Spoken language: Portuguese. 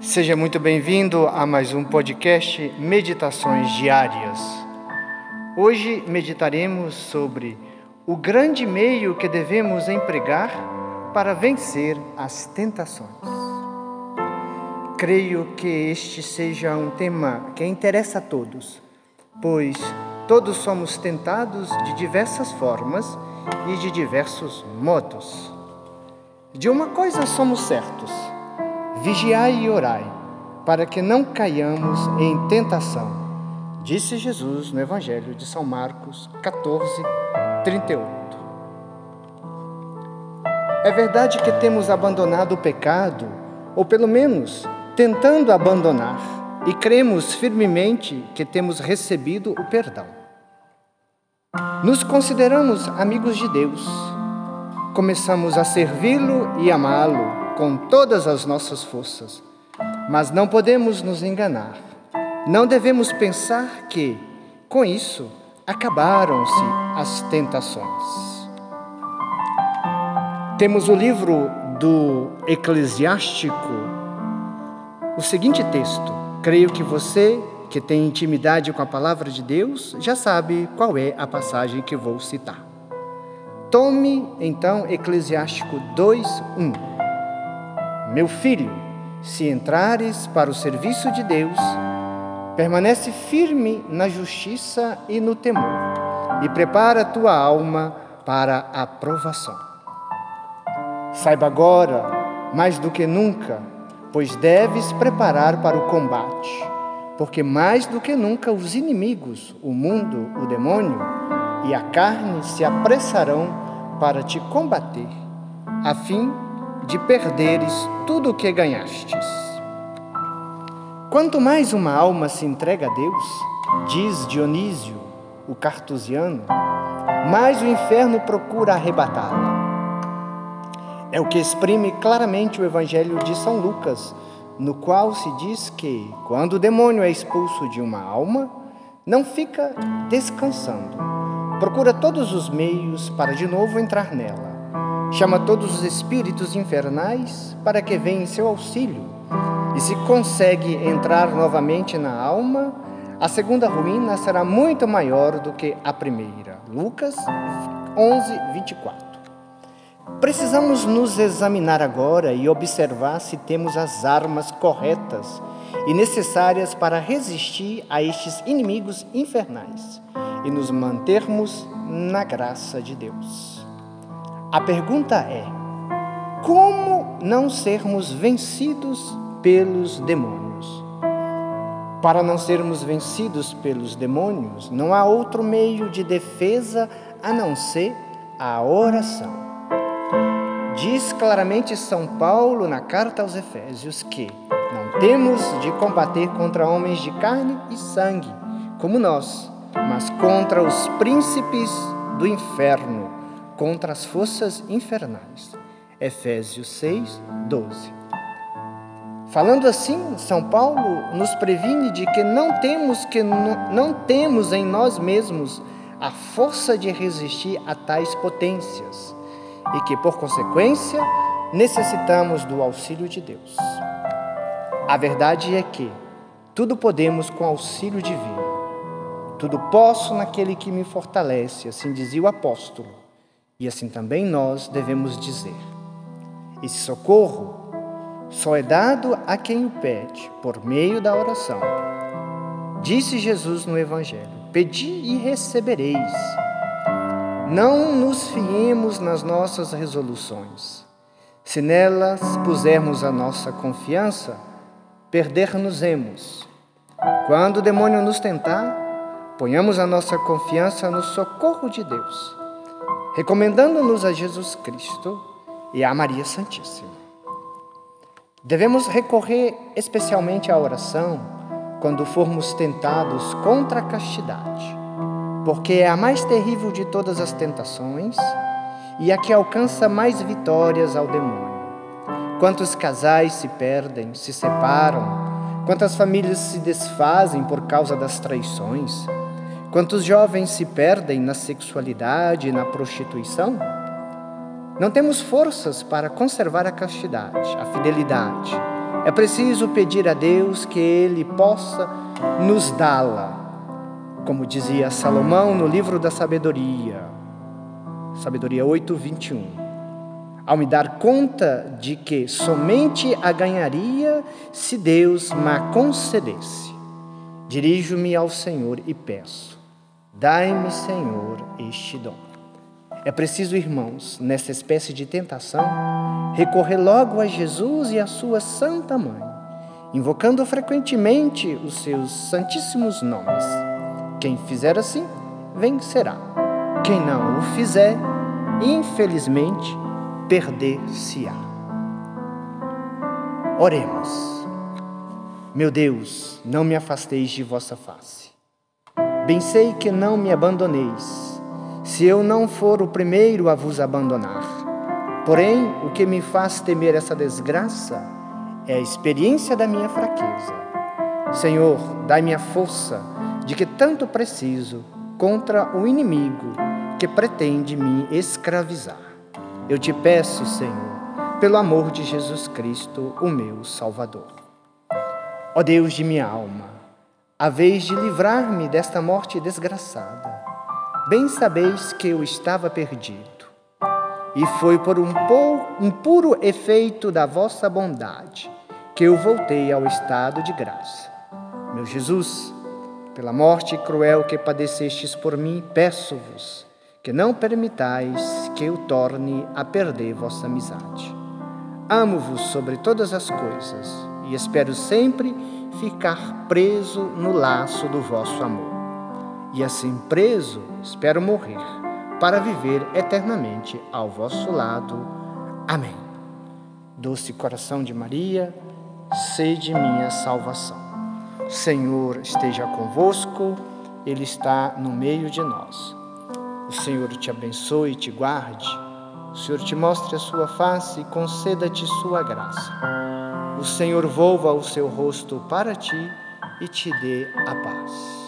Seja muito bem-vindo a mais um podcast Meditações Diárias. Hoje meditaremos sobre o grande meio que devemos empregar para vencer as tentações. Creio que este seja um tema que interessa a todos, pois todos somos tentados de diversas formas e de diversos modos. De uma coisa somos certos Vigiai e orai, para que não caiamos em tentação. Disse Jesus no Evangelho de São Marcos 14, 38. É verdade que temos abandonado o pecado, ou pelo menos tentando abandonar, e cremos firmemente que temos recebido o perdão. Nos consideramos amigos de Deus, começamos a servi-lo e amá-lo com todas as nossas forças. Mas não podemos nos enganar. Não devemos pensar que, com isso, acabaram-se as tentações. Temos o livro do Eclesiástico, o seguinte texto. Creio que você, que tem intimidade com a palavra de Deus, já sabe qual é a passagem que vou citar. Tome então Eclesiástico 2, 1. Meu filho, se entrares para o serviço de Deus, permanece firme na justiça e no temor, e prepara tua alma para a provação. Saiba agora, mais do que nunca, pois deves preparar para o combate, porque mais do que nunca os inimigos, o mundo, o demônio e a carne se apressarão para te combater, a fim de de perderes tudo o que ganhastes. Quanto mais uma alma se entrega a Deus, diz Dionísio, o cartusiano, mais o inferno procura arrebatá-la. É o que exprime claramente o Evangelho de São Lucas, no qual se diz que, quando o demônio é expulso de uma alma, não fica descansando, procura todos os meios para de novo entrar nela chama todos os espíritos infernais para que venham em seu auxílio. E se consegue entrar novamente na alma, a segunda ruína será muito maior do que a primeira. Lucas 11, 24. Precisamos nos examinar agora e observar se temos as armas corretas e necessárias para resistir a estes inimigos infernais e nos mantermos na graça de Deus. A pergunta é: como não sermos vencidos pelos demônios? Para não sermos vencidos pelos demônios, não há outro meio de defesa a não ser a oração. Diz claramente São Paulo na carta aos Efésios que não temos de combater contra homens de carne e sangue, como nós, mas contra os príncipes do inferno contra as forças infernais. Efésios 6, 12. Falando assim, São Paulo nos previne de que não temos que não temos em nós mesmos a força de resistir a tais potências e que por consequência necessitamos do auxílio de Deus. A verdade é que tudo podemos com auxílio divino. Tudo posso naquele que me fortalece, assim dizia o apóstolo. E assim também nós devemos dizer: esse socorro só é dado a quem o pede por meio da oração. Disse Jesus no Evangelho: Pedi e recebereis. Não nos fiemos nas nossas resoluções. Se nelas pusermos a nossa confiança, perder-nos-emos. Quando o demônio nos tentar, ponhamos a nossa confiança no socorro de Deus recomendando-nos a Jesus Cristo e a Maria Santíssima. Devemos recorrer especialmente à oração quando formos tentados contra a castidade, porque é a mais terrível de todas as tentações e a que alcança mais vitórias ao demônio. Quantos casais se perdem, se separam, quantas famílias se desfazem por causa das traições Quantos jovens se perdem na sexualidade e na prostituição? Não temos forças para conservar a castidade, a fidelidade, É preciso pedir a Deus que Ele possa nos dá-la, como dizia Salomão no livro da Sabedoria, Sabedoria 8, 21. Ao me dar conta de que somente a ganharia se Deus me concedesse, dirijo-me ao Senhor e peço: dai-me, Senhor, este dom. É preciso, irmãos, nessa espécie de tentação, recorrer logo a Jesus e a sua Santa Mãe, invocando frequentemente os seus santíssimos nomes. Quem fizer assim, vencerá. Quem não o fizer, infelizmente, perder-se-á. Oremos. Meu Deus, não me afasteis de vossa face. Bem sei que não me abandoneis se eu não for o primeiro a vos abandonar. Porém, o que me faz temer essa desgraça é a experiência da minha fraqueza. Senhor, dai-me a força de que tanto preciso contra o inimigo que pretende me escravizar. Eu te peço, Senhor, pelo amor de Jesus Cristo, o meu Salvador. Ó Deus de minha alma, a vez de livrar-me desta morte desgraçada, Bem sabeis que eu estava perdido, e foi por um, um puro efeito da vossa bondade que eu voltei ao estado de graça. Meu Jesus, pela morte cruel que padecestes por mim, peço-vos que não permitais que eu torne a perder vossa amizade. Amo-vos sobre todas as coisas e espero sempre ficar preso no laço do vosso amor e assim preso, espero morrer, para viver eternamente ao vosso lado. Amém. Doce coração de Maria, sede minha salvação. O Senhor esteja convosco, Ele está no meio de nós. O Senhor te abençoe e te guarde. O Senhor te mostre a sua face e conceda-te sua graça. O Senhor volva o seu rosto para ti e te dê a paz.